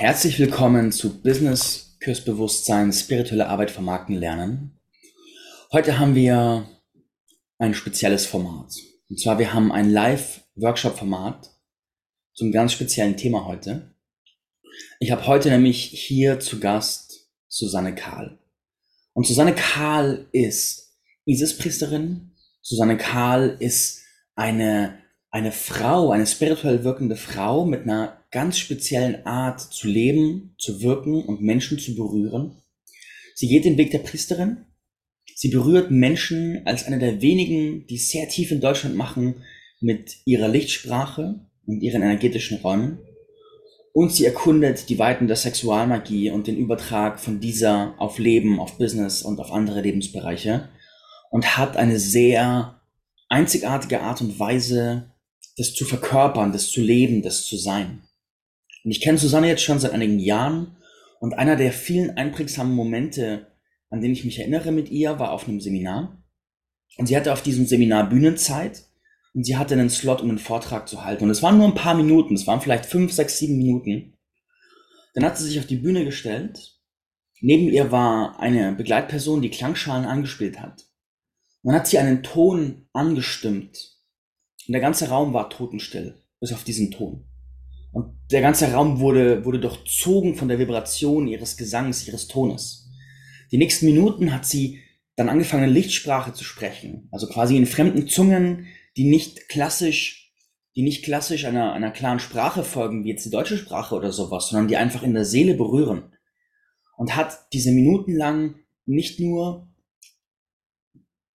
Herzlich willkommen zu Business Kursbewusstsein, spirituelle Arbeit vermarkten lernen. Heute haben wir ein spezielles Format. Und zwar wir haben ein Live-Workshop-Format zum ganz speziellen Thema heute. Ich habe heute nämlich hier zu Gast Susanne Kahl. Und Susanne Kahl ist Isis-Priesterin. Susanne Kahl ist eine, eine Frau, eine spirituell wirkende Frau mit einer ganz speziellen Art zu leben, zu wirken und Menschen zu berühren. Sie geht den Weg der Priesterin. Sie berührt Menschen als eine der wenigen, die sehr tief in Deutschland machen mit ihrer Lichtsprache und ihren energetischen Räumen. Und sie erkundet die Weiten der Sexualmagie und den Übertrag von dieser auf Leben, auf Business und auf andere Lebensbereiche und hat eine sehr einzigartige Art und Weise, das zu verkörpern, das zu leben, das zu sein. Und ich kenne Susanne jetzt schon seit einigen Jahren und einer der vielen einprägsamen Momente, an den ich mich erinnere mit ihr, war auf einem Seminar. Und sie hatte auf diesem Seminar Bühnenzeit und sie hatte einen Slot, um einen Vortrag zu halten. Und es waren nur ein paar Minuten, es waren vielleicht fünf, sechs, sieben Minuten. Dann hat sie sich auf die Bühne gestellt. Neben ihr war eine Begleitperson, die Klangschalen angespielt hat. Dann hat sie einen Ton angestimmt. Und der ganze Raum war totenstill, bis auf diesen Ton. Und der ganze Raum wurde, wurde durchzogen von der Vibration ihres Gesangs, ihres Tones. Die nächsten Minuten hat sie dann angefangen, Lichtsprache zu sprechen. Also quasi in fremden Zungen, die nicht klassisch, die nicht klassisch einer, einer klaren Sprache folgen, wie jetzt die deutsche Sprache oder sowas, sondern die einfach in der Seele berühren. Und hat diese Minuten lang nicht nur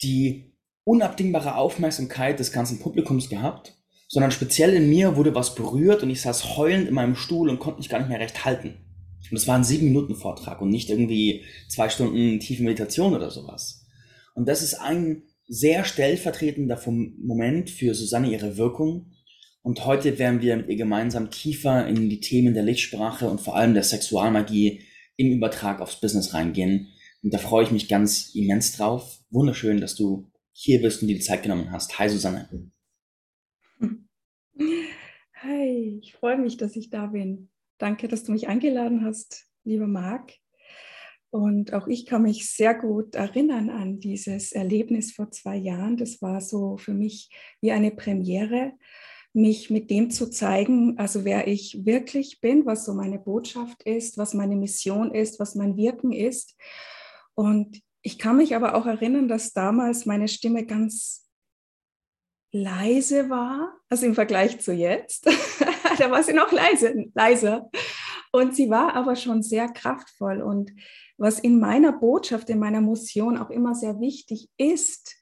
die unabdingbare Aufmerksamkeit des ganzen Publikums gehabt, sondern speziell in mir wurde was berührt und ich saß heulend in meinem Stuhl und konnte mich gar nicht mehr recht halten. Und es war ein sieben Minuten Vortrag und nicht irgendwie zwei Stunden tiefe Meditation oder sowas. Und das ist ein sehr stellvertretender Moment für Susanne ihre Wirkung. Und heute werden wir mit ihr gemeinsam tiefer in die Themen der Lichtsprache und vor allem der Sexualmagie im Übertrag aufs Business reingehen. Und da freue ich mich ganz immens drauf. Wunderschön, dass du hier bist und dir die Zeit genommen hast. Hi Susanne. Hi, ich freue mich, dass ich da bin. Danke, dass du mich eingeladen hast, lieber Marc. Und auch ich kann mich sehr gut erinnern an dieses Erlebnis vor zwei Jahren. Das war so für mich wie eine Premiere, mich mit dem zu zeigen, also wer ich wirklich bin, was so meine Botschaft ist, was meine Mission ist, was mein Wirken ist. Und ich kann mich aber auch erinnern, dass damals meine Stimme ganz leise war, also im Vergleich zu jetzt. da war sie noch leise, leiser. Und sie war aber schon sehr kraftvoll. Und was in meiner Botschaft, in meiner Mission auch immer sehr wichtig ist,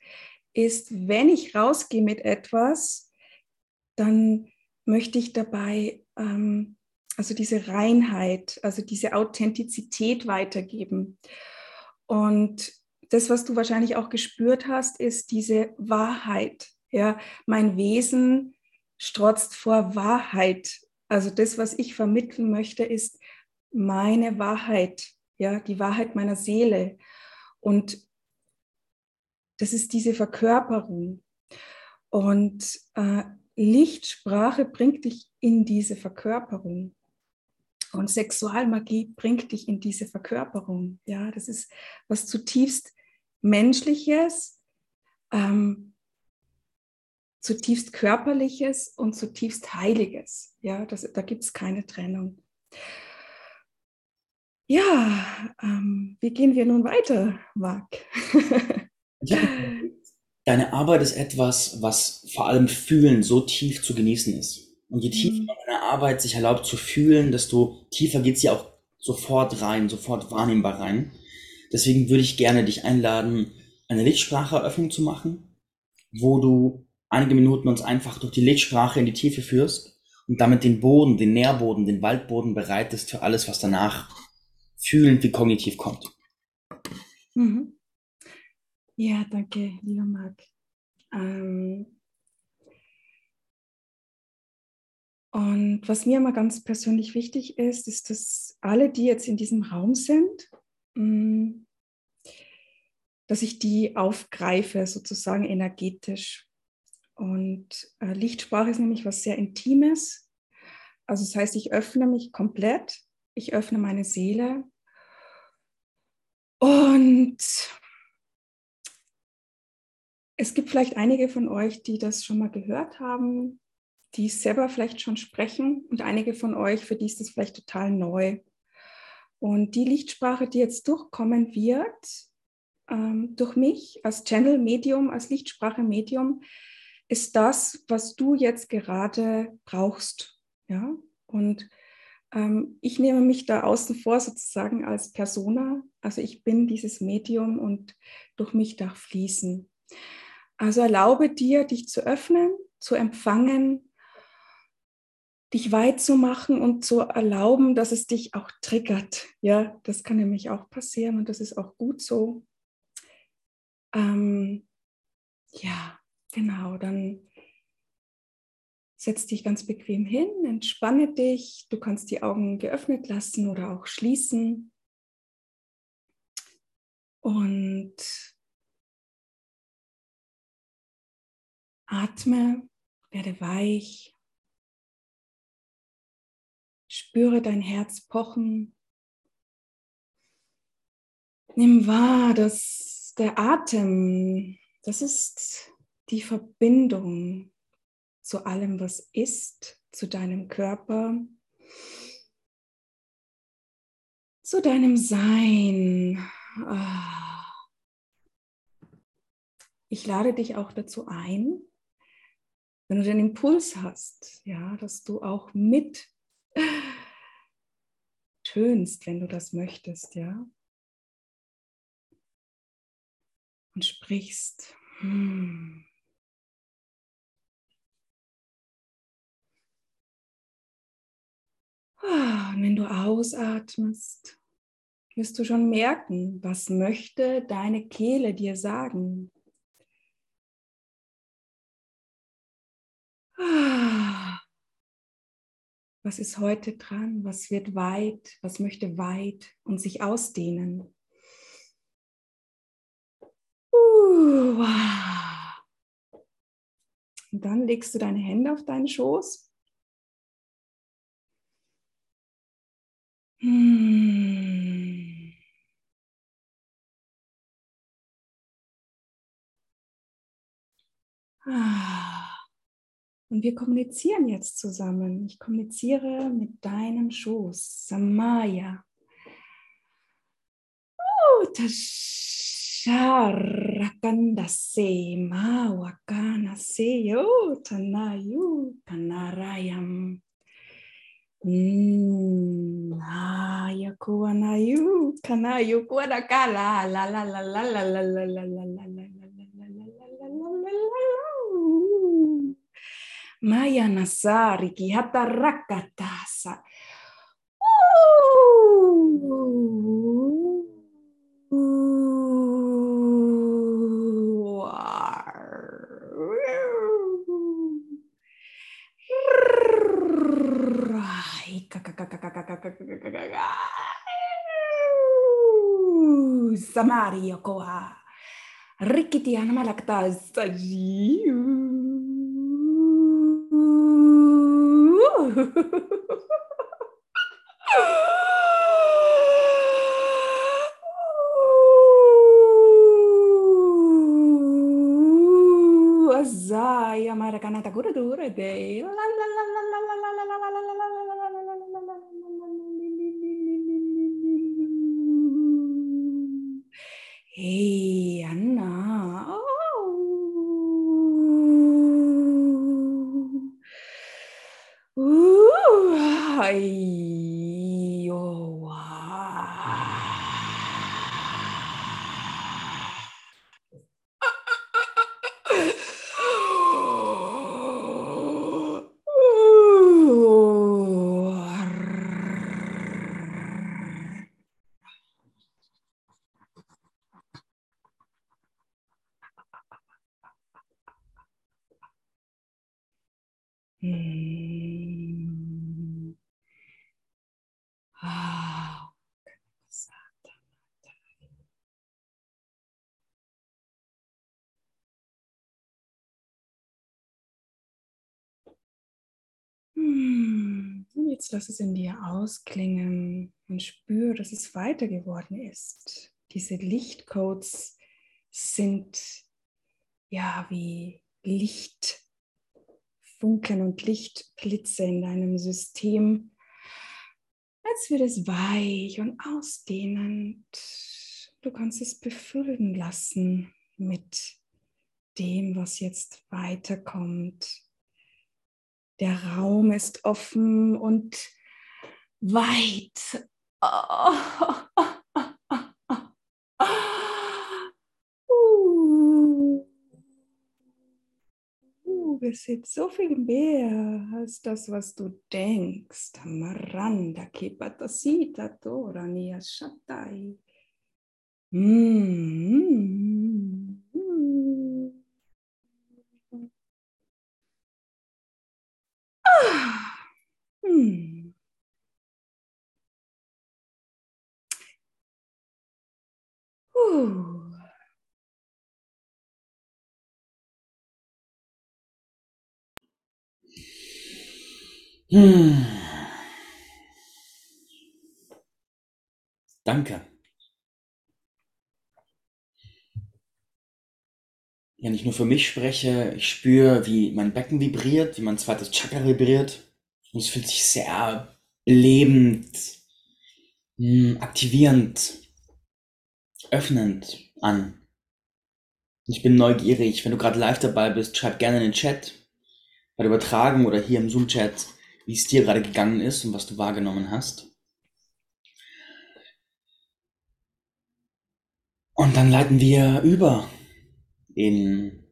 ist, wenn ich rausgehe mit etwas, dann möchte ich dabei ähm, also diese Reinheit, also diese Authentizität weitergeben. Und das, was du wahrscheinlich auch gespürt hast, ist diese Wahrheit. Ja, mein Wesen strotzt vor Wahrheit. Also das, was ich vermitteln möchte, ist meine Wahrheit, ja, die Wahrheit meiner Seele. Und das ist diese Verkörperung. Und äh, Lichtsprache bringt dich in diese Verkörperung. Und Sexualmagie bringt dich in diese Verkörperung. Ja, das ist was zutiefst Menschliches, ähm, zutiefst Körperliches und zutiefst Heiliges. Ja, das, da gibt es keine Trennung. Ja, ähm, wie gehen wir nun weiter, Marc? Deine Arbeit ist etwas, was vor allem Fühlen so tief zu genießen ist. Und je tiefer mhm. man eine Arbeit sich erlaubt zu fühlen, desto tiefer geht sie auch sofort rein, sofort wahrnehmbar rein. Deswegen würde ich gerne dich einladen, eine Lichtspracheeröffnung zu machen, wo du einige Minuten uns einfach durch die Lichtsprache in die Tiefe führst und damit den Boden, den Nährboden, den Waldboden bereitest für alles, was danach fühlend wie kognitiv kommt. Mhm. Ja, danke, lieber Marc. Ähm und was mir immer ganz persönlich wichtig ist, ist, dass alle, die jetzt in diesem Raum sind, mm, dass ich die aufgreife, sozusagen energetisch. Und äh, Lichtsprache ist nämlich was sehr Intimes. Also das heißt, ich öffne mich komplett ich öffne meine Seele und es gibt vielleicht einige von euch, die das schon mal gehört haben, die selber vielleicht schon sprechen und einige von euch, für die ist das vielleicht total neu. Und die Lichtsprache, die jetzt durchkommen wird, ähm, durch mich als Channel-Medium, als Lichtsprache-Medium, ist das, was du jetzt gerade brauchst. Ja? Und ähm, ich nehme mich da außen vor sozusagen als Persona. Also ich bin dieses Medium und durch mich darf fließen. Also erlaube dir, dich zu öffnen, zu empfangen, dich weit zu machen und zu erlauben, dass es dich auch triggert. Ja, das kann nämlich auch passieren und das ist auch gut so. Ähm, ja, genau, dann setz dich ganz bequem hin, entspanne dich. Du kannst die Augen geöffnet lassen oder auch schließen. Und atme, werde weich. Spüre dein Herz pochen. Nimm wahr, dass der Atem, das ist die Verbindung zu allem, was ist, zu deinem Körper, zu deinem Sein. Ah. Ich lade dich auch dazu ein, wenn du den Impuls hast, ja, dass du auch mit tönst, wenn du das möchtest, ja. Und sprichst. Hmm. Und wenn du ausatmest, wirst du schon merken, was möchte deine Kehle dir sagen. Ah, was ist heute dran? Was wird weit? Was möchte weit und sich ausdehnen? Uh, und dann legst du deine Hände auf deinen Schoß Hm. Ah. Und wir kommunizieren jetzt zusammen. Ich kommuniziere mit deinem Schoß. Samaya. Tasharakandase Mawakanase Tanayu Kanarayam. Haya kuwa na yu kana yu kuwa na kala la la la la la la la la la la la Maya nasari ki hata Samari Yokoha. Rikiti Anamalakta Saji. Azai, Amarakanata Guru Dure Dei. Hey, Anna. Oh. Ooh, ah, ay, lass es in dir ausklingen und spür, dass es weiter geworden ist. Diese Lichtcodes sind ja wie Lichtfunken und Lichtblitze in deinem System, als wird es weich und ausdehnend. Du kannst es befüllen lassen mit dem, was jetzt weiterkommt. Der Raum ist offen und weit. Oh. es ist so viel mehr als das, was du denkst. Maranda kipatasita tora nia shatai. Mm. Hm. Danke. Ja, nicht nur für mich spreche, ich spüre, wie mein Becken vibriert, wie mein zweites Chakra vibriert. Und es fühlt sich sehr lebend, hm, aktivierend, öffnend an. Ich bin neugierig. Wenn du gerade live dabei bist, schreib gerne in den Chat, bei der Übertragung oder hier im Zoom-Chat, wie es dir gerade gegangen ist und was du wahrgenommen hast. Und dann leiten wir über in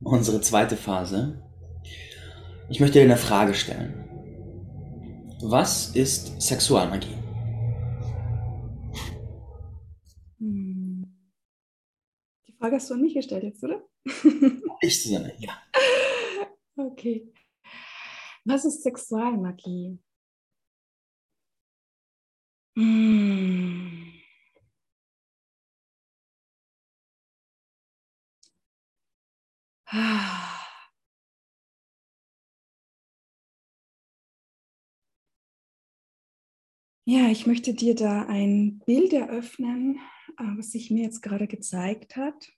unsere zweite Phase. Ich möchte dir eine Frage stellen. Was ist Sexualmagie? Die Frage hast du an mich gestellt jetzt, oder? Ich, Susanne, ja. Okay. Was ist Sexualmagie? Hm. Ja, ich möchte dir da ein Bild eröffnen, äh, was sich mir jetzt gerade gezeigt hat.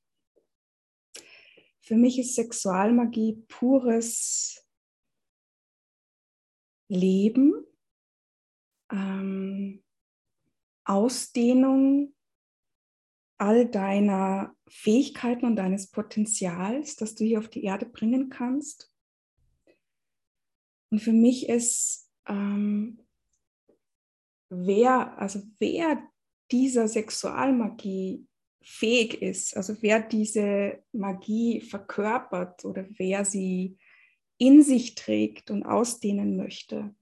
Für mich ist Sexualmagie pures Leben, ähm, Ausdehnung all deiner Fähigkeiten und deines Potenzials, das du hier auf die Erde bringen kannst. Und für mich ist, ähm, wer, also wer dieser Sexualmagie fähig ist, also wer diese Magie verkörpert oder wer sie in sich trägt und ausdehnen möchte,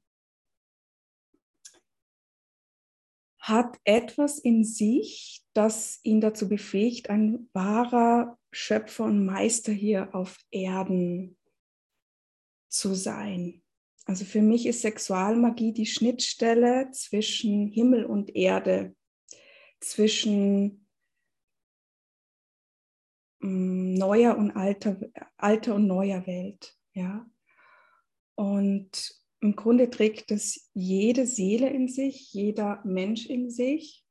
hat etwas in sich, das ihn dazu befähigt, ein wahrer Schöpfer und Meister hier auf Erden zu sein. Also für mich ist Sexualmagie die Schnittstelle zwischen Himmel und Erde, zwischen mm, neuer und alter, alter und neuer Welt. Ja? Und im Grunde trägt es jede Seele in sich, jeder Mensch in sich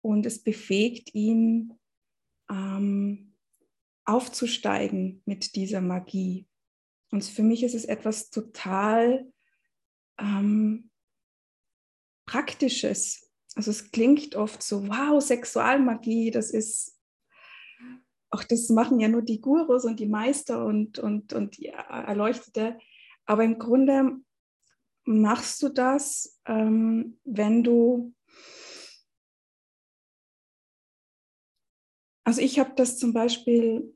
und es befähigt ihn, ähm, aufzusteigen mit dieser Magie. Und für mich ist es etwas total ähm, Praktisches. Also es klingt oft so, wow, Sexualmagie, das ist auch das machen ja nur die Gurus und die Meister und, und, und die Erleuchtete. Aber im Grunde machst du das, ähm, wenn du, also ich habe das zum Beispiel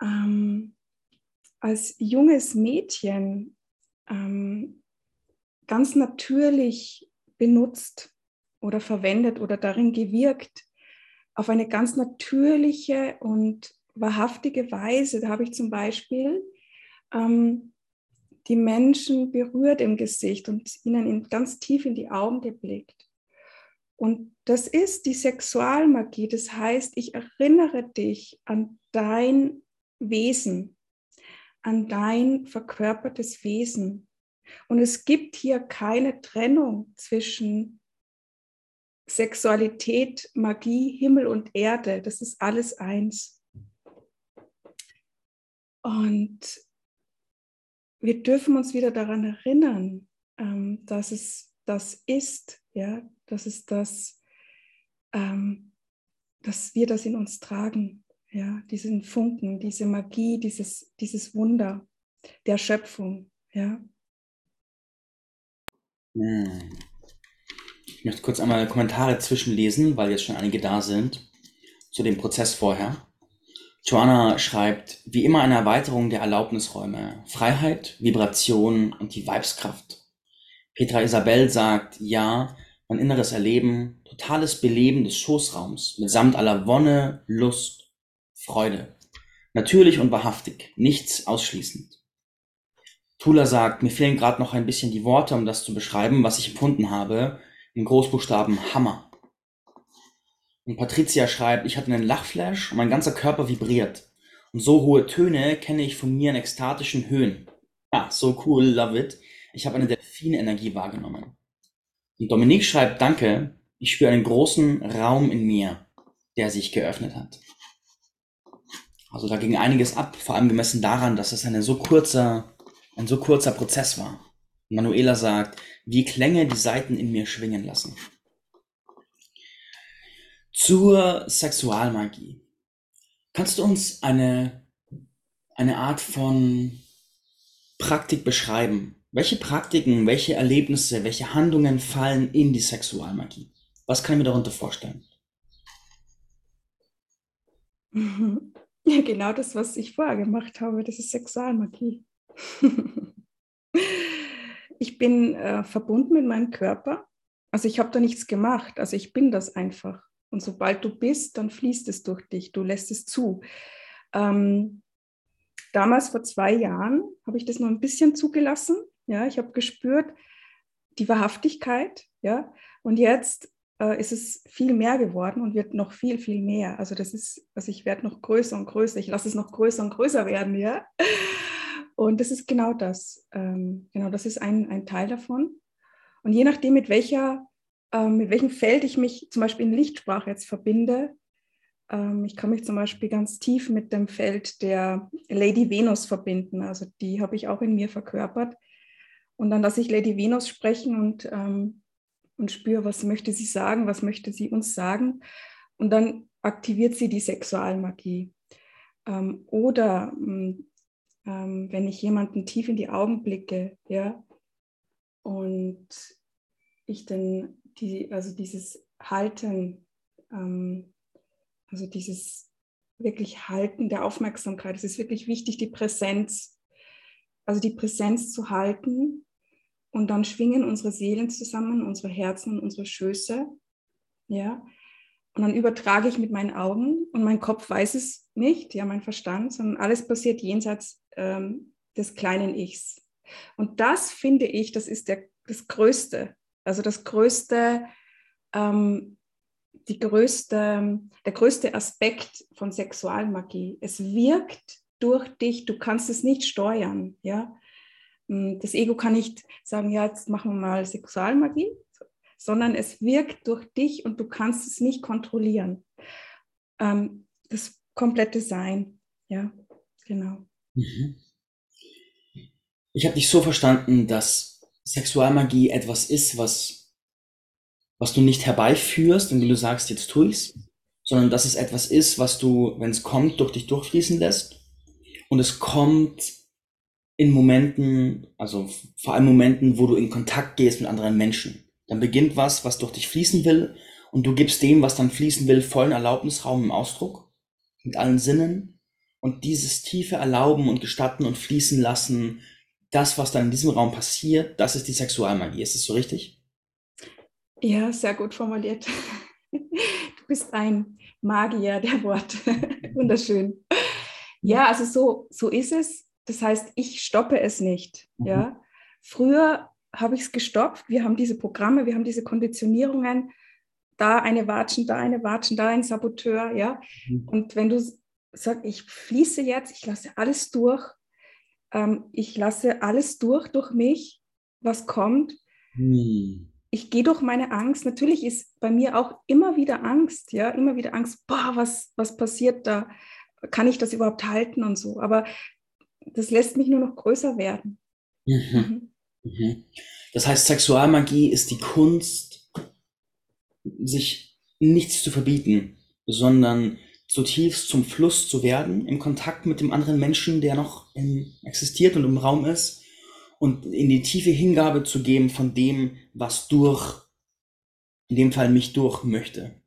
ähm, als junges Mädchen ähm, ganz natürlich benutzt oder verwendet oder darin gewirkt auf eine ganz natürliche und wahrhaftige Weise. Da habe ich zum Beispiel ähm, die Menschen berührt im Gesicht und ihnen in, ganz tief in die Augen geblickt. Und das ist die Sexualmagie. Das heißt, ich erinnere dich an dein Wesen, an dein verkörpertes Wesen. Und es gibt hier keine Trennung zwischen Sexualität, Magie, Himmel und Erde. Das ist alles eins. Und wir dürfen uns wieder daran erinnern, ähm, dass es das ist, ja, dass es das, ähm, dass wir das in uns tragen, ja, diesen Funken, diese Magie, dieses, dieses Wunder der Schöpfung, ja. Hm. Ich möchte kurz einmal Kommentare zwischenlesen, weil jetzt schon einige da sind zu dem Prozess vorher. Joanna schreibt, wie immer eine Erweiterung der Erlaubnisräume, Freiheit, Vibration und die Weibskraft. Petra Isabel sagt, ja, mein inneres Erleben, totales Beleben des Schoßraums, mitsamt aller Wonne, Lust, Freude. Natürlich und wahrhaftig, nichts ausschließend. Tula sagt, mir fehlen gerade noch ein bisschen die Worte, um das zu beschreiben, was ich empfunden habe, in Großbuchstaben Hammer. Und Patricia schreibt, ich hatte einen Lachflash und mein ganzer Körper vibriert. Und so hohe Töne kenne ich von mir in ekstatischen Höhen. Ah, so cool, love it. Ich habe eine Delfinenergie wahrgenommen. Und Dominique schreibt, danke, ich spüre einen großen Raum in mir, der sich geöffnet hat. Also da ging einiges ab, vor allem gemessen daran, dass es eine so kurzer, ein so kurzer Prozess war. Manuela sagt, wie Klänge die Saiten in mir schwingen lassen. Zur Sexualmagie. Kannst du uns eine, eine Art von Praktik beschreiben? Welche Praktiken, welche Erlebnisse, welche Handlungen fallen in die Sexualmagie? Was kann ich mir darunter vorstellen? Ja, genau das, was ich vorher gemacht habe, das ist Sexualmagie. ich bin äh, verbunden mit meinem Körper. Also ich habe da nichts gemacht. Also ich bin das einfach. Und sobald du bist, dann fließt es durch dich, du lässt es zu. Ähm, damals vor zwei Jahren habe ich das noch ein bisschen zugelassen. Ja, ich habe gespürt die Wahrhaftigkeit. Ja, und jetzt äh, ist es viel mehr geworden und wird noch viel, viel mehr. Also das ist, also ich werde noch größer und größer. Ich lasse es noch größer und größer werden. Ja, und das ist genau das. Ähm, genau, das ist ein, ein Teil davon. Und je nachdem, mit welcher ähm, mit welchem Feld ich mich zum Beispiel in Lichtsprache jetzt verbinde. Ähm, ich kann mich zum Beispiel ganz tief mit dem Feld der Lady Venus verbinden. Also die habe ich auch in mir verkörpert. Und dann lasse ich Lady Venus sprechen und, ähm, und spüre, was möchte sie sagen, was möchte sie uns sagen. Und dann aktiviert sie die Sexualmagie. Ähm, oder ähm, wenn ich jemanden tief in die Augen blicke, ja, und ich dann die, also dieses Halten, ähm, also dieses wirklich Halten der Aufmerksamkeit. Es ist wirklich wichtig, die Präsenz, also die Präsenz zu halten. Und dann schwingen unsere Seelen zusammen, unsere Herzen und unsere Schöße. Ja. Und dann übertrage ich mit meinen Augen und mein Kopf weiß es nicht, ja, mein Verstand, sondern alles passiert jenseits ähm, des kleinen Ichs. Und das finde ich, das ist der, das Größte, also das größte, ähm, die größte, der größte Aspekt von Sexualmagie. Es wirkt durch dich, du kannst es nicht steuern. Ja? Mm, das Ego kann nicht sagen, ja, jetzt machen wir mal Sexualmagie, sondern es wirkt durch dich und du kannst es nicht kontrollieren. Ähm, das komplette Sein, ja, genau. Mhm. Ich habe dich so verstanden, dass Sexualmagie etwas ist, was, was du nicht herbeiführst, indem du sagst, jetzt tue ich's, sondern dass es etwas ist, was du, wenn es kommt, durch dich durchfließen lässt. Und es kommt in Momenten, also vor allem Momenten, wo du in Kontakt gehst mit anderen Menschen. Dann beginnt was, was durch dich fließen will und du gibst dem, was dann fließen will, vollen Erlaubnisraum im Ausdruck, mit allen Sinnen. Und dieses tiefe Erlauben und Gestatten und Fließen lassen das, was dann in diesem Raum passiert, das ist die Sexualmagie. Ist das so richtig? Ja, sehr gut formuliert. Du bist ein Magier der Worte. Wunderschön. Ja, also so, so ist es. Das heißt, ich stoppe es nicht. Mhm. Ja. Früher habe ich es gestoppt. Wir haben diese Programme, wir haben diese Konditionierungen. Da eine Watschen, da eine Watschen, da ein Saboteur. Ja. Mhm. Und wenn du sagst, ich fließe jetzt, ich lasse alles durch, ähm, ich lasse alles durch, durch mich was kommt. Hm. Ich gehe durch meine Angst. Natürlich ist bei mir auch immer wieder Angst, ja, immer wieder Angst, boah, was, was passiert da? Kann ich das überhaupt halten und so? Aber das lässt mich nur noch größer werden. Mhm. Mhm. mhm. Das heißt, Sexualmagie ist die Kunst, sich nichts zu verbieten, sondern zutiefst zum Fluss zu werden, im Kontakt mit dem anderen Menschen, der noch in, existiert und im Raum ist, und in die tiefe Hingabe zu geben von dem, was durch, in dem Fall mich durch möchte.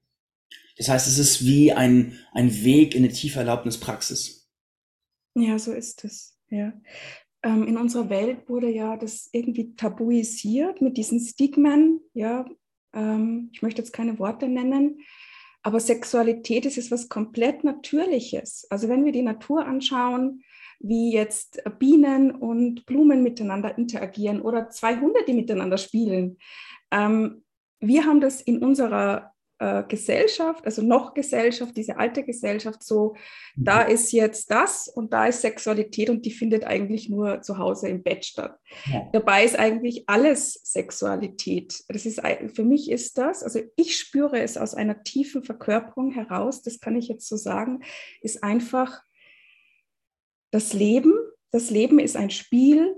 Das heißt, es ist wie ein, ein Weg in eine tiefe Erlaubnispraxis. Ja, so ist es. Ja. Ähm, in unserer Welt wurde ja das irgendwie tabuisiert mit diesen Stigmen. Ja, ähm, ich möchte jetzt keine Worte nennen, aber Sexualität ist etwas komplett Natürliches. Also wenn wir die Natur anschauen, wie jetzt Bienen und Blumen miteinander interagieren oder zwei Hunde, die miteinander spielen. Ähm, wir haben das in unserer äh, Gesellschaft, also noch Gesellschaft, diese alte Gesellschaft, so, mhm. da ist jetzt das und da ist Sexualität und die findet eigentlich nur zu Hause im Bett statt. Ja. Dabei ist eigentlich alles Sexualität. Das ist, für mich ist das, also ich spüre es aus einer tiefen Verkörperung heraus, das kann ich jetzt so sagen, ist einfach das Leben. Das Leben ist ein Spiel,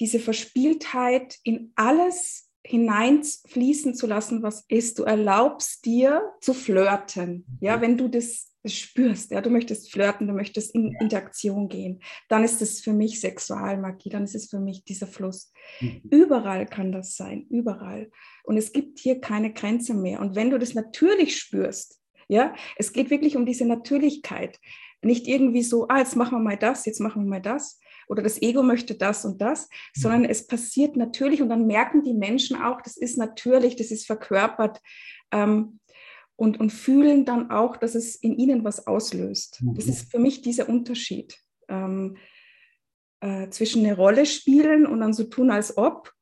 diese Verspieltheit in alles hineinfließen zu lassen, was ist. Du erlaubst dir zu flirten. Ja, mhm. wenn du das spürst, ja, du möchtest flirten, du möchtest in Interaktion gehen, dann ist es für mich Sexualmagie, dann ist es für mich dieser Fluss. Mhm. Überall kann das sein, überall. Und es gibt hier keine Grenze mehr. Und wenn du das natürlich spürst, ja, es geht wirklich um diese Natürlichkeit. Nicht irgendwie so, ah, jetzt machen wir mal das, jetzt machen wir mal das, oder das Ego möchte das und das, mhm. sondern es passiert natürlich und dann merken die Menschen auch, das ist natürlich, das ist verkörpert ähm, und, und fühlen dann auch, dass es in ihnen was auslöst. Das mhm. ist für mich dieser Unterschied ähm, äh, zwischen eine Rolle spielen und dann so tun, als ob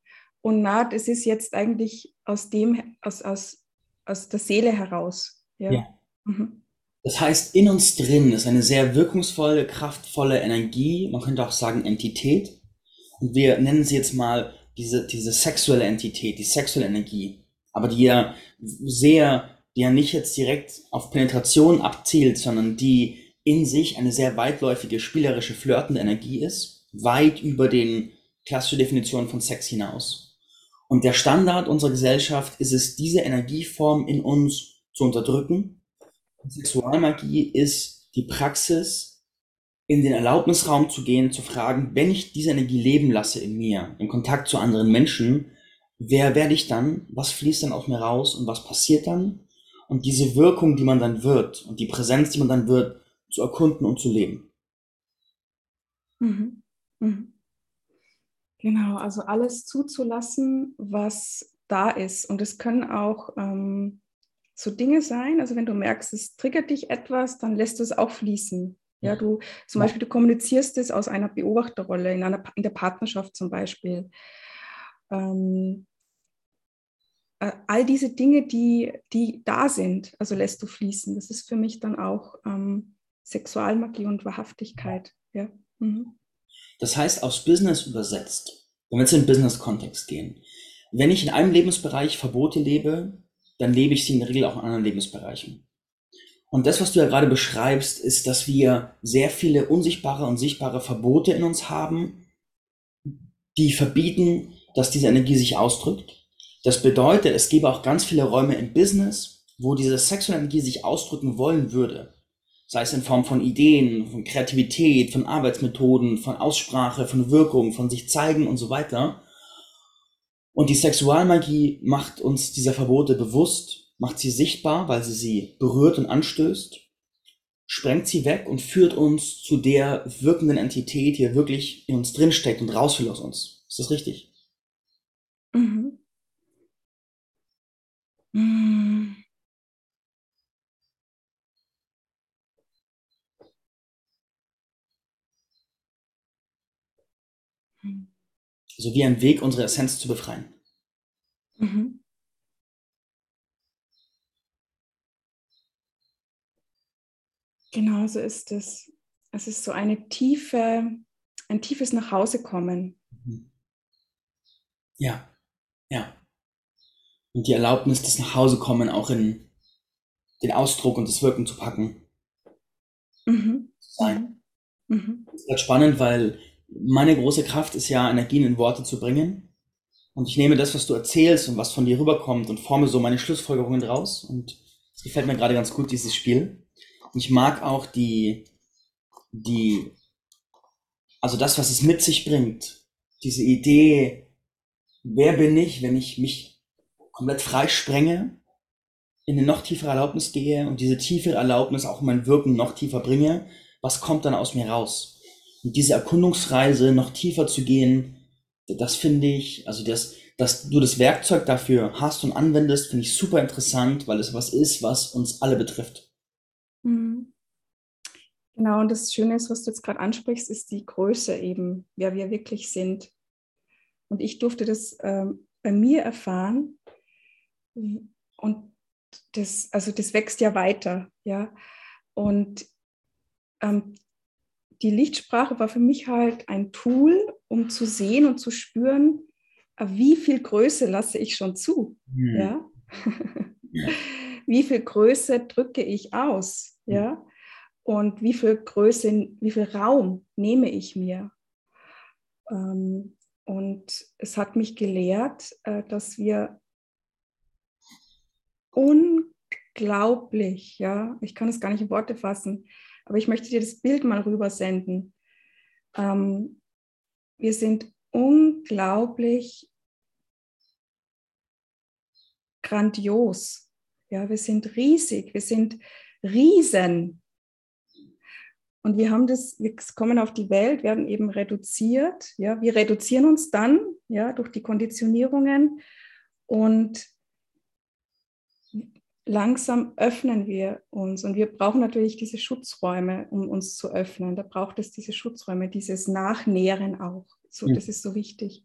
und na, das ist jetzt eigentlich aus dem, aus, aus, aus der Seele heraus. Ja. ja. Mhm. Das heißt, in uns drin ist eine sehr wirkungsvolle, kraftvolle Energie, man könnte auch sagen Entität. Und wir nennen sie jetzt mal diese, diese sexuelle Entität, die sexuelle Energie. Aber die ja sehr, die ja nicht jetzt direkt auf Penetration abzielt, sondern die in sich eine sehr weitläufige, spielerische, flirtende Energie ist, weit über den klassische Definition von Sex hinaus. Und der Standard unserer Gesellschaft ist es, diese Energieform in uns zu unterdrücken Sexualmagie ist die Praxis, in den Erlaubnisraum zu gehen, zu fragen, wenn ich diese Energie leben lasse in mir, im Kontakt zu anderen Menschen, wer werde ich dann? Was fließt dann aus mir raus und was passiert dann? Und diese Wirkung, die man dann wird und die Präsenz, die man dann wird, zu erkunden und zu leben. Mhm. Mhm. Genau, also alles zuzulassen, was da ist. Und es können auch ähm, so Dinge sein. Also wenn du merkst, es triggert dich etwas, dann lässt du es auch fließen. Ja, du zum Beispiel, du kommunizierst es aus einer Beobachterrolle, in, einer, in der Partnerschaft zum Beispiel. Ähm, äh, all diese Dinge, die, die da sind, also lässt du fließen. Das ist für mich dann auch ähm, Sexualmagie und Wahrhaftigkeit. Ja. Mhm. Das heißt, aufs Business übersetzt, wenn wir jetzt in den Business-Kontext gehen, wenn ich in einem Lebensbereich Verbote lebe, dann lebe ich sie in der Regel auch in anderen Lebensbereichen. Und das, was du ja gerade beschreibst, ist, dass wir sehr viele unsichtbare und sichtbare Verbote in uns haben, die verbieten, dass diese Energie sich ausdrückt. Das bedeutet, es gäbe auch ganz viele Räume im Business, wo diese sexuelle Energie sich ausdrücken wollen würde. Sei es in Form von Ideen, von Kreativität, von Arbeitsmethoden, von Aussprache, von Wirkung, von sich zeigen und so weiter. Und die Sexualmagie macht uns dieser Verbote bewusst, macht sie sichtbar, weil sie sie berührt und anstößt, sprengt sie weg und führt uns zu der wirkenden Entität, die wirklich in uns drinsteckt und raus will aus uns. Ist das richtig? Mhm. Mhm. So wie ein Weg, unsere Essenz zu befreien. Mhm. Genau so ist es. Es ist so eine tiefe, ein tiefes Nachhausekommen. Mhm. Ja, ja. Und die Erlaubnis, das nach Hause kommen, auch in den Ausdruck und das Wirken zu packen. Mhm. Sein. Mhm. Das ist halt spannend, weil meine große Kraft ist ja, Energien in Worte zu bringen. Und ich nehme das, was du erzählst und was von dir rüberkommt und forme so meine Schlussfolgerungen draus. Und es gefällt mir gerade ganz gut, dieses Spiel. Ich mag auch die, die, also das, was es mit sich bringt. Diese Idee, wer bin ich, wenn ich mich komplett freisprenge, in eine noch tiefere Erlaubnis gehe und diese tiefere Erlaubnis auch mein Wirken noch tiefer bringe, was kommt dann aus mir raus? Diese Erkundungsreise noch tiefer zu gehen, das finde ich, also das, dass du das Werkzeug dafür hast und anwendest, finde ich super interessant, weil es was ist, was uns alle betrifft. Mhm. Genau, und das Schöne ist, was du jetzt gerade ansprichst, ist die Größe eben, wer wir wirklich sind. Und ich durfte das ähm, bei mir erfahren. Und das, also das wächst ja weiter, ja. Und ähm, die Lichtsprache war für mich halt ein Tool, um zu sehen und zu spüren, äh, wie viel Größe lasse ich schon zu, mhm. ja. wie viel Größe drücke ich aus, ja. Und wie viel Größe, wie viel Raum nehme ich mir. Ähm, und es hat mich gelehrt, äh, dass wir unglaublich, ja, ich kann es gar nicht in Worte fassen, aber ich möchte dir das Bild mal rübersenden. Ähm, wir sind unglaublich grandios. Ja, wir sind riesig, wir sind Riesen. Und wir haben das, wir kommen auf die Welt, werden eben reduziert. Ja, wir reduzieren uns dann ja, durch die Konditionierungen und langsam öffnen wir uns und wir brauchen natürlich diese Schutzräume, um uns zu öffnen. Da braucht es diese Schutzräume, dieses Nachnähren auch. So, das ist so wichtig.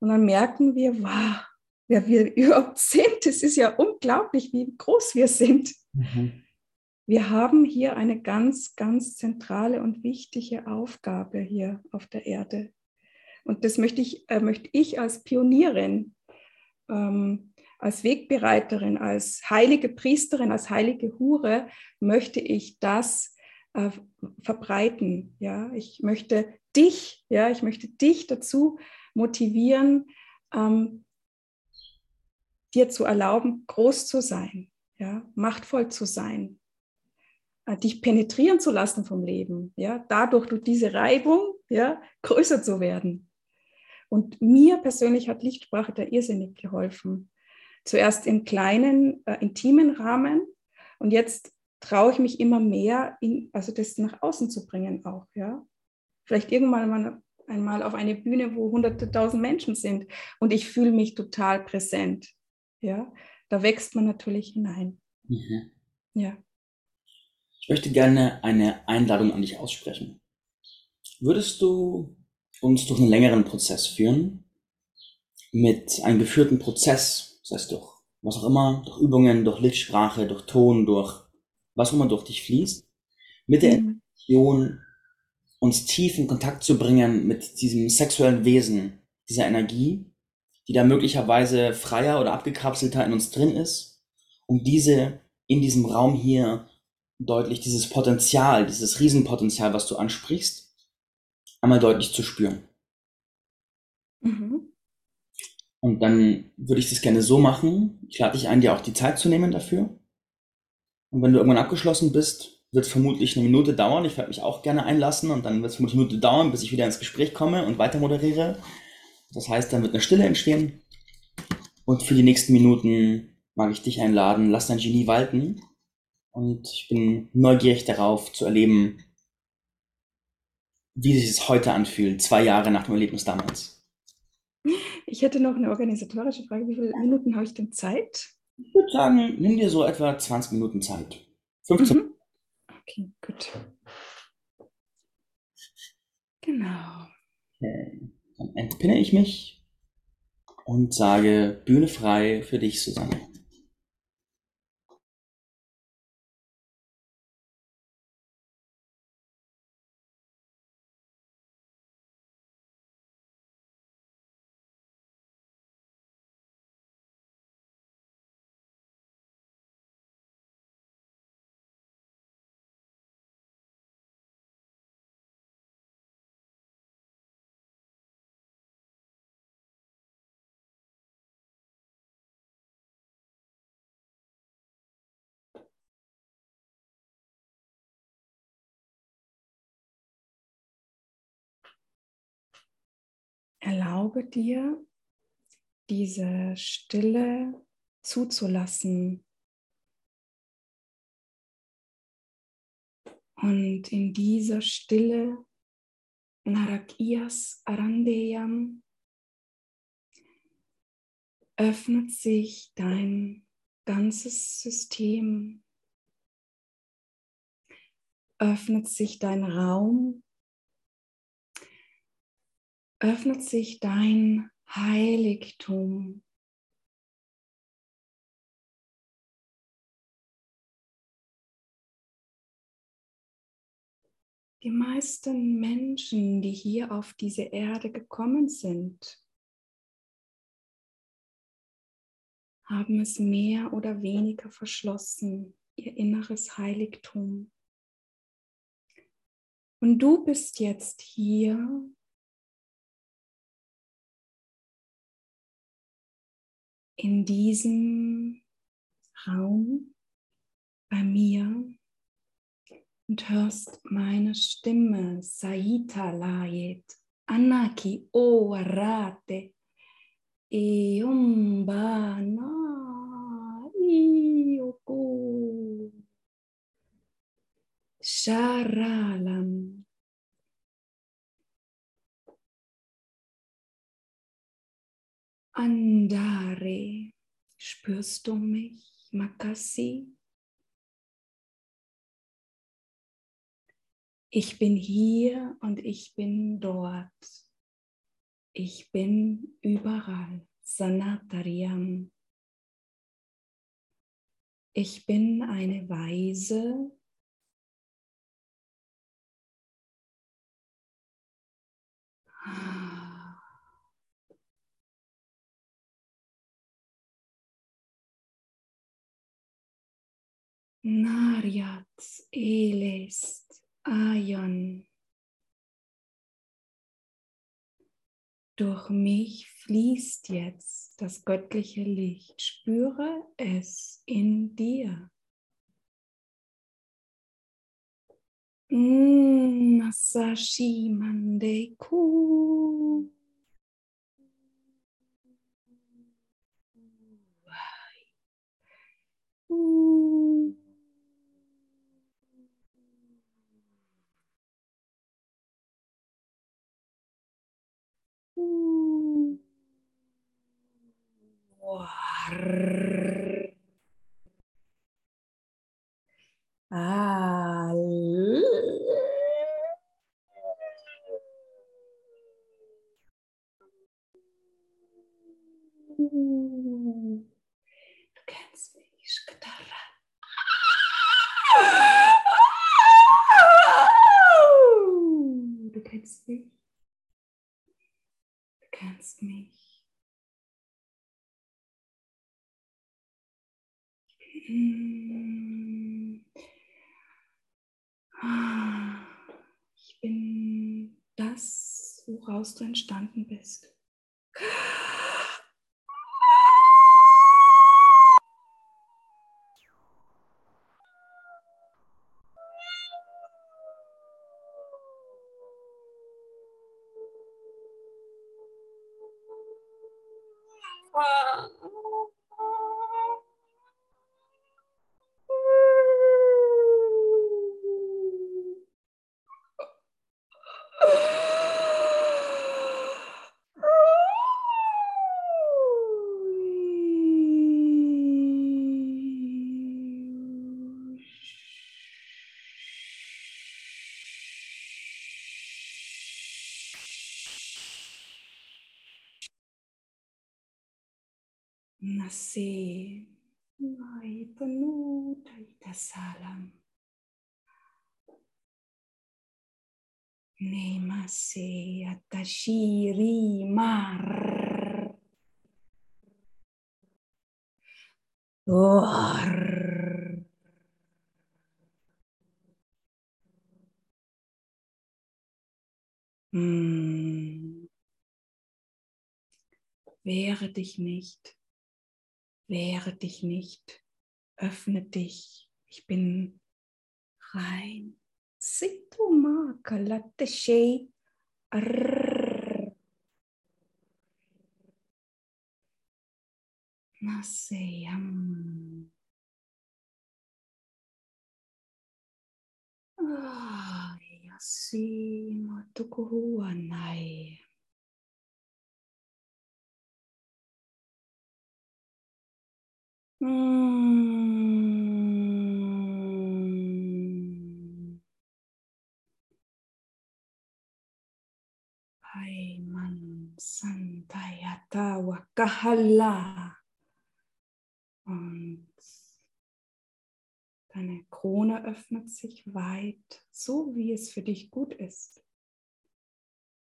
Und dann merken wir, wow, wer wir überhaupt sind. Es ist ja unglaublich, wie groß wir sind. Mhm. Wir haben hier eine ganz, ganz zentrale und wichtige Aufgabe hier auf der Erde. Und das möchte ich, äh, möchte ich als Pionierin ähm, als Wegbereiterin, als heilige Priesterin, als heilige Hure möchte ich das äh, verbreiten. Ja, ich möchte dich, ja, ich möchte dich dazu motivieren, ähm, dir zu erlauben, groß zu sein, ja, machtvoll zu sein, äh, dich penetrieren zu lassen vom Leben, ja, dadurch durch diese Reibung, ja, größer zu werden. Und mir persönlich hat Lichtsprache da irrsinnig geholfen. Zuerst im kleinen, äh, intimen Rahmen und jetzt traue ich mich immer mehr, in, also das nach außen zu bringen auch, ja. Vielleicht irgendwann mal einmal auf eine Bühne, wo hunderte tausend Menschen sind und ich fühle mich total präsent, ja. Da wächst man natürlich hinein. Mhm. Ja. Ich möchte gerne eine Einladung an dich aussprechen. Würdest du uns durch einen längeren Prozess führen, mit einem geführten Prozess das heißt durch was auch immer, durch Übungen, durch Lichtsprache, durch Ton, durch was auch immer durch dich fließt, mit der mhm. Intention, uns tief in Kontakt zu bringen mit diesem sexuellen Wesen, dieser Energie, die da möglicherweise freier oder abgekapselter in uns drin ist, um diese in diesem Raum hier deutlich dieses Potenzial, dieses Riesenpotenzial, was du ansprichst, einmal deutlich zu spüren. Mhm. Und dann würde ich das gerne so machen. Ich lade dich ein, dir auch die Zeit zu nehmen dafür. Und wenn du irgendwann abgeschlossen bist, wird es vermutlich eine Minute dauern. Ich werde mich auch gerne einlassen und dann wird es vermutlich eine Minute dauern, bis ich wieder ins Gespräch komme und weiter moderiere. Das heißt, dann wird eine Stille entstehen. Und für die nächsten Minuten mag ich dich einladen, lass dein Genie walten. Und ich bin neugierig darauf zu erleben, wie sich es heute anfühlt, zwei Jahre nach dem Erlebnis damals. Ich hätte noch eine organisatorische Frage. Wie viele Minuten habe ich denn Zeit? Ich würde sagen, nimm dir so etwa 20 Minuten Zeit. 15. Mhm. Okay, gut. Genau. Okay. Dann entpinne ich mich und sage Bühne frei für dich, Susanne. Erlaube dir, diese Stille zuzulassen. Und in dieser Stille, Narakias Arandeyam, öffnet sich dein ganzes System, öffnet sich dein Raum, öffnet sich dein Heiligtum. Die meisten Menschen, die hier auf diese Erde gekommen sind, haben es mehr oder weniger verschlossen, ihr inneres Heiligtum. Und du bist jetzt hier in diesem Raum bei mir und hörst meine Stimme, Saita Layet, Anaki O Arate, Sharalam. Andare, spürst du mich, Makasi? Ich bin hier und ich bin dort. Ich bin überall. Sanatariam. Ich bin eine Weise. Naryat Elest Ayon. Durch mich fließt jetzt das göttliche Licht. Spüre es in dir. Nasashi Mandeku. Ooh. Du woraus du entstanden bist. Salam Nemase atashiri mar. Or hm. Wehre dich nicht Wehre dich nicht, öffne dich, ich bin rein. Situmaka latte shei. Naseyam. Ah, yasima tukuhuanai. Haiman Santayata Wakahala. Und deine Krone öffnet sich weit, so wie es für dich gut ist.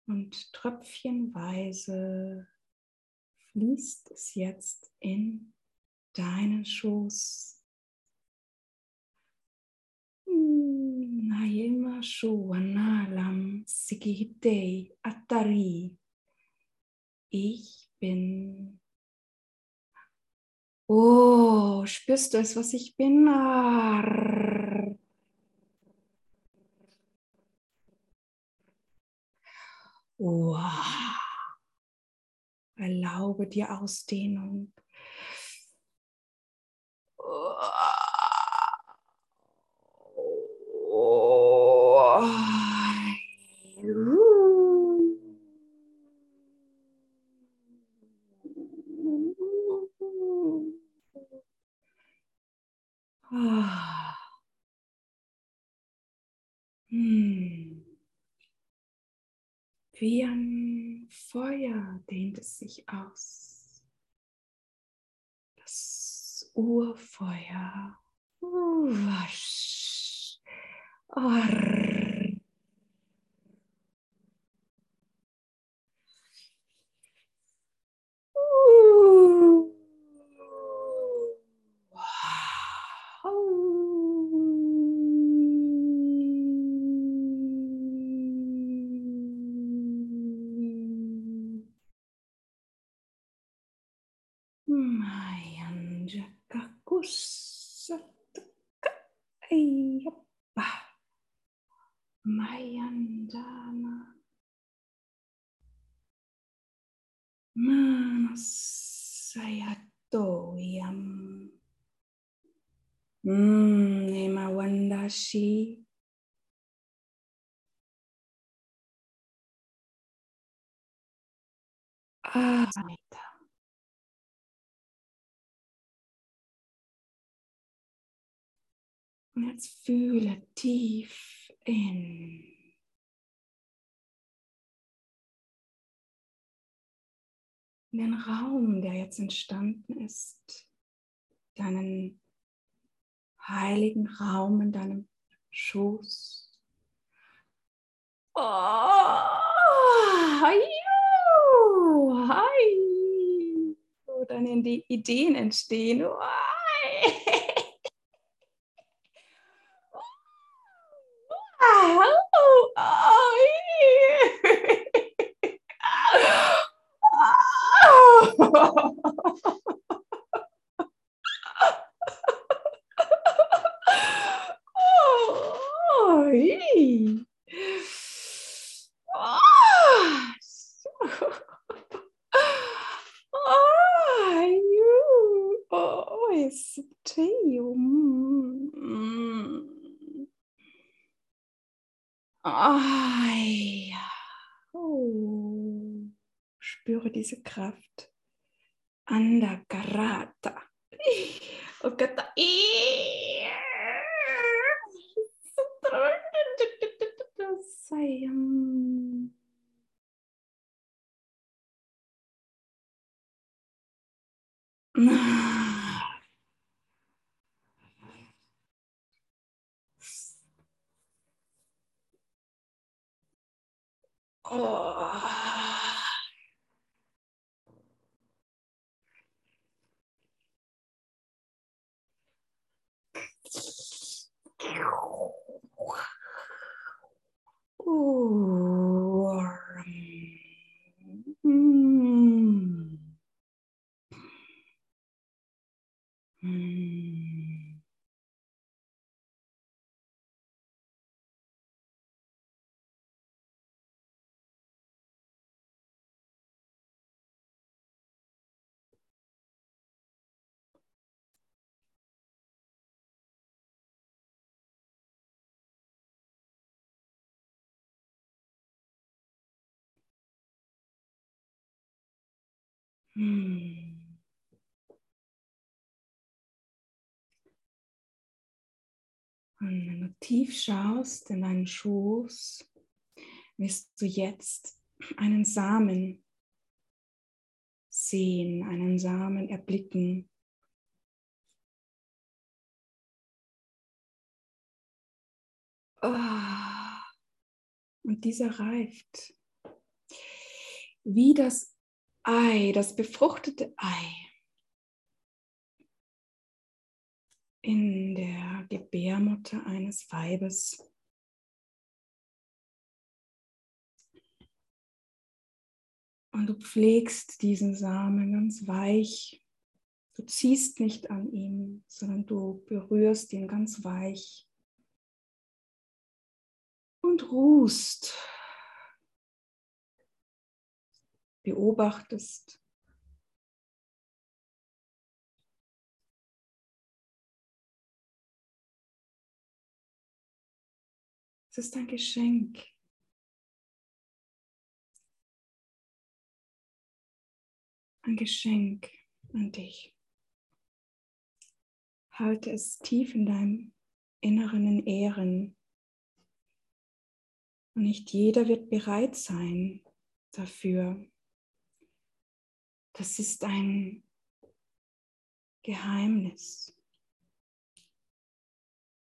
Und tröpfchenweise fließt es jetzt in deinen Schoß. Naima Shuanalam Sikihitei Atari. Ich bin. Oh, spürst du es, was ich bin? Wow. Erlaube dir Ausdehnung. Wie ein Feuer dehnt es sich aus. Das Urfeuer. Wasch. Mayandana. Asmita. Und jetzt fühle tief in. in den Raum, der jetzt entstanden ist, deinen heiligen Raum in deinem Schoß. Oh, hi, hi. Wo dann die Ideen entstehen. Oh, hi. Oh, Oh, it's tea. Mm. Ah, oh. Spüre diese Kraft. Andakarata. Okata. Sayang. Oh. Hm. Und wenn du tief schaust in deinen Schoß, wirst du jetzt einen Samen sehen, einen Samen erblicken. Oh. Und dieser reift wie das Ei, das befruchtete Ei in der Gebärmutter eines Weibes. Und du pflegst diesen Samen ganz weich. Du ziehst nicht an ihm, sondern du berührst ihn ganz weich und ruhst. Beobachtest. Es ist ein Geschenk. Ein Geschenk an dich. Halte es tief in deinem Inneren in Ehren. Und nicht jeder wird bereit sein dafür. Das ist ein Geheimnis,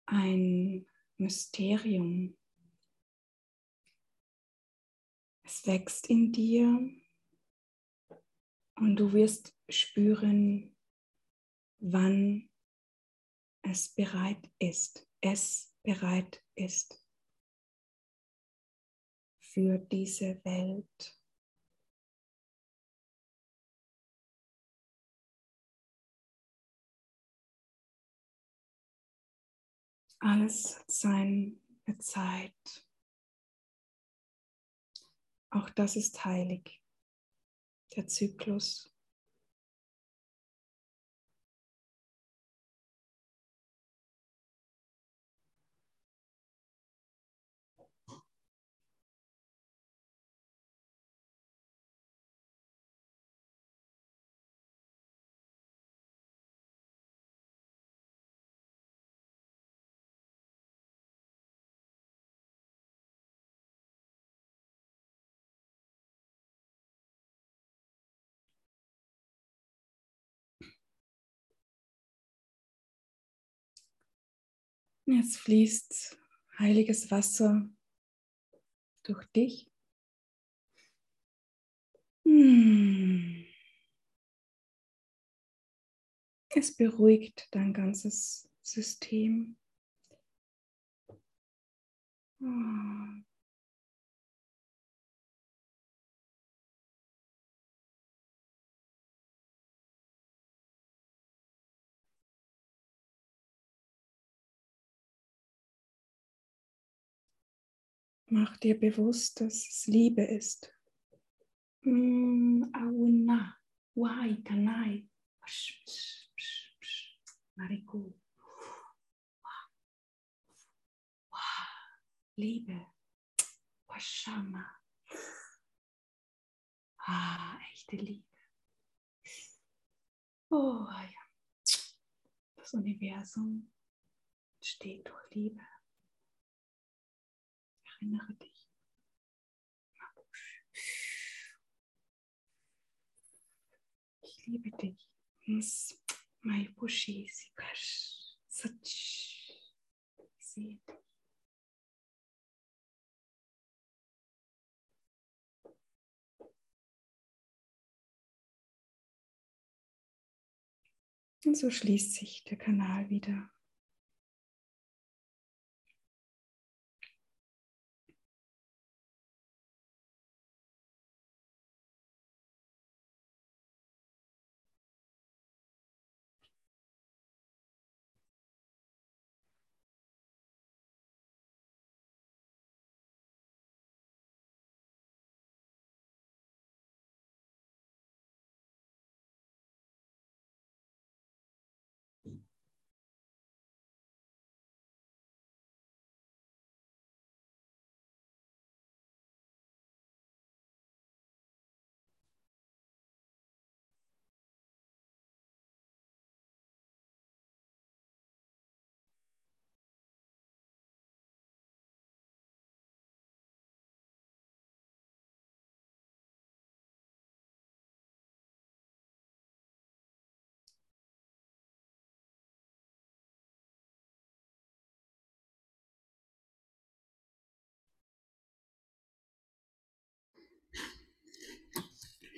ein Mysterium. Es wächst in dir und du wirst spüren, wann es bereit ist, es bereit ist für diese Welt. Alles hat seine Zeit. Auch das ist heilig, der Zyklus. Jetzt fließt heiliges Wasser durch dich. Hm. Es beruhigt dein ganzes System. Oh. Mach dir bewusst, dass es Liebe ist. Auna, wai, kanai, Mariku. Liebe. Washama. Ah, echte Liebe. Oh ja. Das Universum steht durch Liebe. Erinnere dich. Ich liebe dich. Mai Bushi Sikash Sach. Und so schließt sich der Kanal wieder.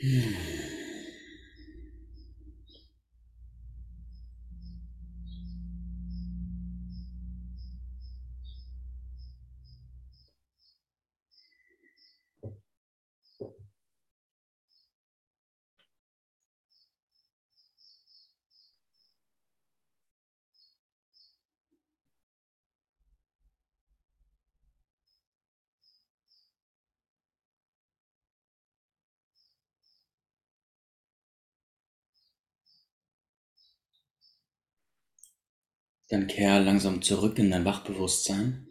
Hmm. Dann kehr langsam zurück in dein Wachbewusstsein.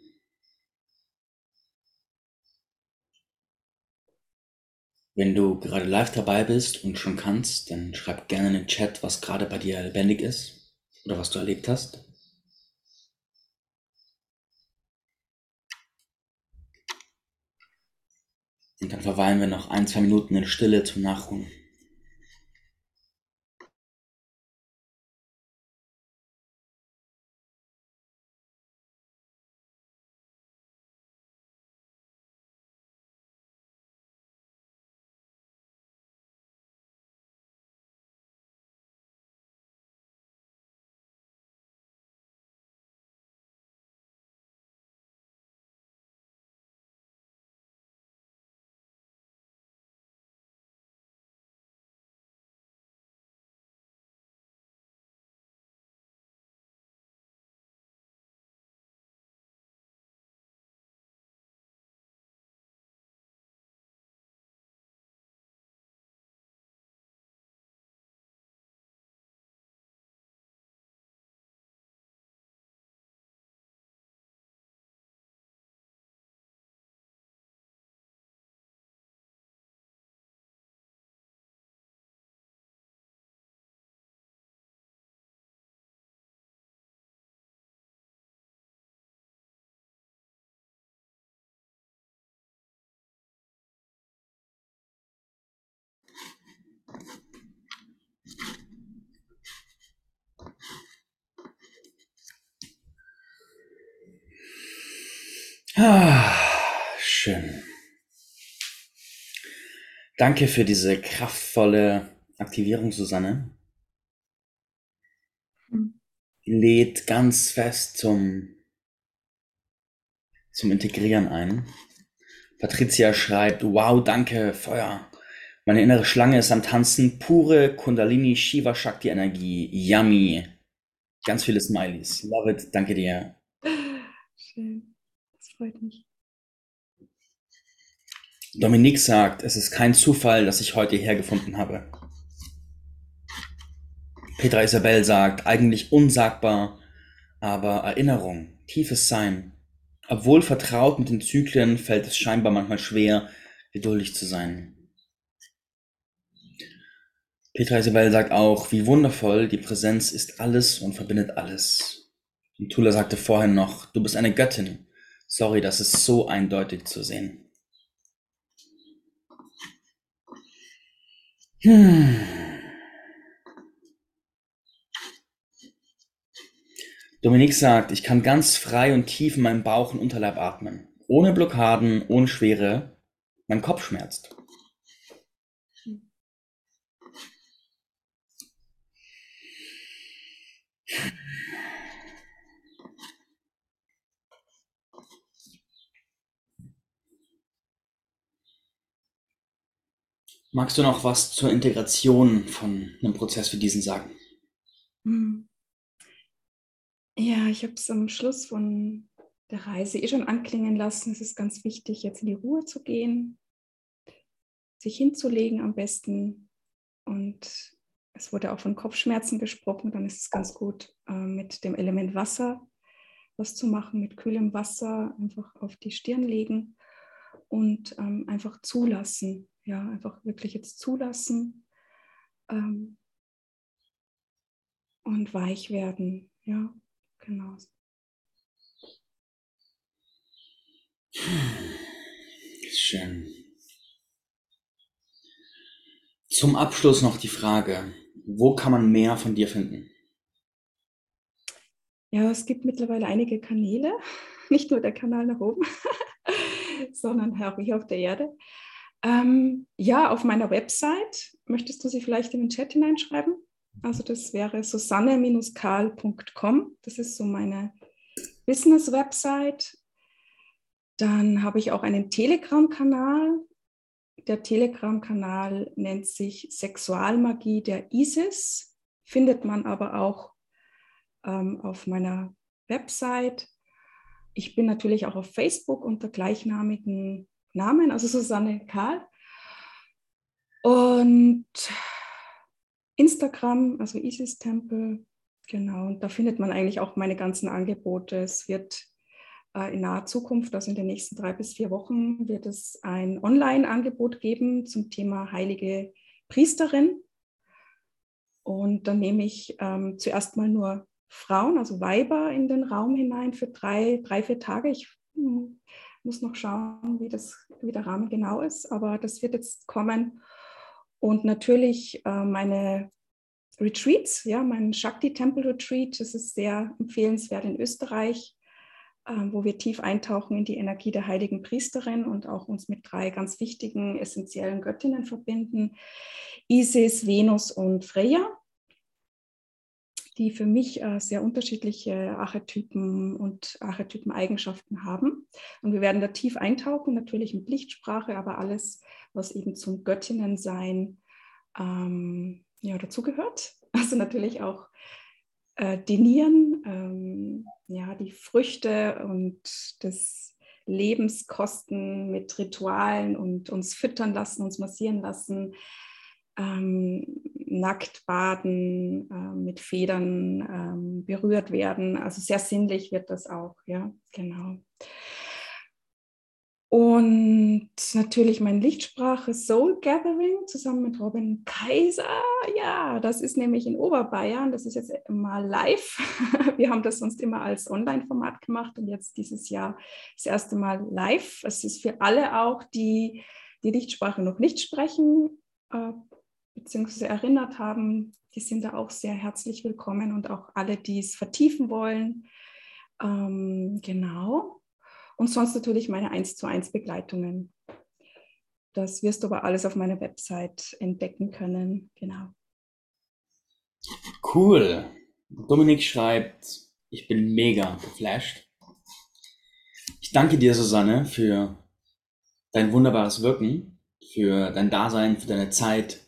Wenn du gerade live dabei bist und schon kannst, dann schreib gerne in den Chat, was gerade bei dir lebendig ist oder was du erlebt hast. Und dann verweilen wir noch ein, zwei Minuten in Stille zum Nachruhen. Ah, schön. Danke für diese kraftvolle Aktivierung, Susanne. Lädt ganz fest zum, zum Integrieren ein. Patricia schreibt, wow, danke, Feuer. Meine innere Schlange ist am Tanzen, pure Kundalini Shiva Shakti Energie. Yummy. Ganz viele Smileys. Love it. Danke dir. Schön freut mich. Dominique sagt, es ist kein Zufall, dass ich heute hergefunden habe. Petra Isabel sagt, eigentlich unsagbar, aber Erinnerung, tiefes Sein. Obwohl vertraut mit den Zyklen, fällt es scheinbar manchmal schwer, geduldig zu sein. Petra Isabel sagt auch, wie wundervoll, die Präsenz ist alles und verbindet alles. Und Tula sagte vorhin noch, du bist eine Göttin. Sorry, das ist so eindeutig zu sehen. Hm. Dominik sagt, ich kann ganz frei und tief in meinem Bauch und Unterleib atmen. Ohne Blockaden, ohne Schwere. Mein Kopf schmerzt. Magst du noch was zur Integration von einem Prozess wie diesen sagen? Hm. Ja, ich habe es am Schluss von der Reise eh schon anklingen lassen. Es ist ganz wichtig, jetzt in die Ruhe zu gehen, sich hinzulegen am besten. Und es wurde auch von Kopfschmerzen gesprochen. Dann ist es ganz gut, äh, mit dem Element Wasser was zu machen, mit kühlem Wasser einfach auf die Stirn legen und ähm, einfach zulassen, ja, einfach wirklich jetzt zulassen ähm, und weich werden. Ja, genau. Schön. Zum Abschluss noch die Frage, wo kann man mehr von dir finden? Ja, es gibt mittlerweile einige Kanäle, nicht nur der Kanal nach oben, sondern auch hier auf der Erde. Ähm, ja, auf meiner Website. Möchtest du sie vielleicht in den Chat hineinschreiben? Also das wäre susanne-karl.com. Das ist so meine Business-Website. Dann habe ich auch einen Telegram-Kanal. Der Telegram-Kanal nennt sich Sexualmagie der ISIS. Findet man aber auch ähm, auf meiner Website. Ich bin natürlich auch auf Facebook unter gleichnamigen Namen, also Susanne Karl. Und Instagram, also Isis Tempel, genau, und da findet man eigentlich auch meine ganzen Angebote. Es wird äh, in naher Zukunft, also in den nächsten drei bis vier Wochen, wird es ein Online-Angebot geben zum Thema heilige Priesterin. Und dann nehme ich ähm, zuerst mal nur Frauen, also Weiber, in den Raum hinein für drei, drei vier Tage. Ich hm, muss noch schauen, wie, das, wie der Rahmen genau ist, aber das wird jetzt kommen. Und natürlich äh, meine Retreats, ja, mein Shakti Temple Retreat, das ist sehr empfehlenswert in Österreich, äh, wo wir tief eintauchen in die Energie der heiligen Priesterin und auch uns mit drei ganz wichtigen essentiellen Göttinnen verbinden: Isis, Venus und Freya die für mich äh, sehr unterschiedliche Archetypen und Archetypen-Eigenschaften haben. Und wir werden da tief eintauchen, natürlich mit Lichtsprache, aber alles, was eben zum Göttinnensein ähm, ja, dazugehört. Also natürlich auch äh, die Nieren, ähm, ja, die Früchte und das Lebenskosten mit Ritualen und uns füttern lassen, uns massieren lassen, ähm, nackt baden, äh, mit Federn ähm, berührt werden. Also sehr sinnlich wird das auch, ja, genau. Und natürlich meine Lichtsprache Soul Gathering zusammen mit Robin Kaiser. Ja, das ist nämlich in Oberbayern. Das ist jetzt mal live. Wir haben das sonst immer als Online-Format gemacht und jetzt dieses Jahr das erste Mal live. Es ist für alle auch, die die Lichtsprache noch nicht sprechen, beziehungsweise erinnert haben, die sind da auch sehr herzlich willkommen und auch alle, die es vertiefen wollen. Ähm, genau. Und sonst natürlich meine 1 zu 1 Begleitungen. Das wirst du aber alles auf meiner Website entdecken können. Genau. Cool. Dominik schreibt, ich bin mega geflasht. Ich danke dir, Susanne, für dein wunderbares Wirken, für dein Dasein, für deine Zeit,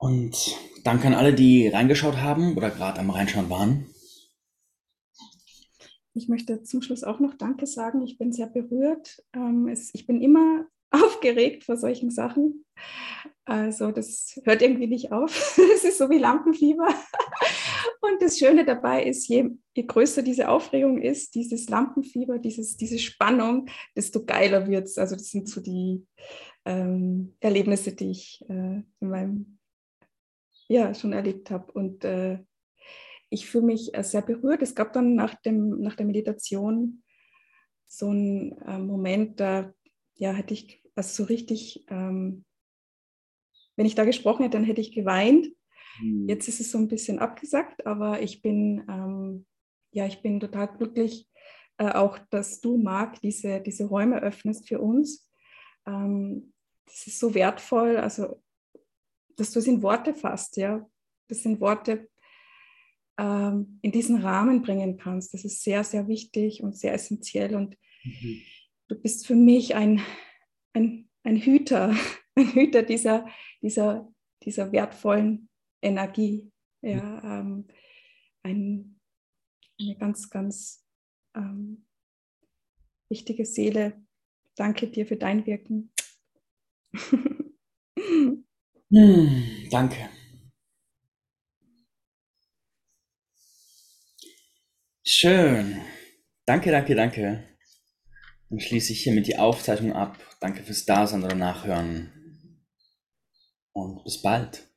und danke an alle, die reingeschaut haben oder gerade am Reinschauen waren. Ich möchte zum Schluss auch noch Danke sagen. Ich bin sehr berührt. Ähm, ich bin immer aufgeregt vor solchen Sachen. Also das hört irgendwie nicht auf. Es ist so wie Lampenfieber. Und das Schöne dabei ist, je, je größer diese Aufregung ist, dieses Lampenfieber, dieses, diese Spannung, desto geiler wird es. Also das sind so die ähm, Erlebnisse, die ich äh, in meinem ja, schon erlebt habe. Und äh, ich fühle mich äh, sehr berührt. Es gab dann nach, dem, nach der Meditation so einen äh, Moment, da ja, hätte ich also so richtig, ähm, wenn ich da gesprochen hätte, dann hätte ich geweint. Mhm. Jetzt ist es so ein bisschen abgesagt, aber ich bin, ähm, ja, ich bin total glücklich, äh, auch dass du, Marc, diese, diese Räume öffnest für uns. Ähm, das ist so wertvoll. Also dass du es in Worte fasst, ja, das in Worte ähm, in diesen Rahmen bringen kannst. Das ist sehr, sehr wichtig und sehr essentiell. Und mhm. du bist für mich ein, ein, ein Hüter, ein Hüter dieser, dieser, dieser wertvollen Energie. Ja, ähm, ein, eine ganz, ganz ähm, wichtige Seele. Danke dir für dein Wirken. Hm, danke. Schön. Danke, danke, danke. Dann schließe ich hiermit die Aufzeichnung ab. Danke fürs Dasein oder Nachhören. Und bis bald.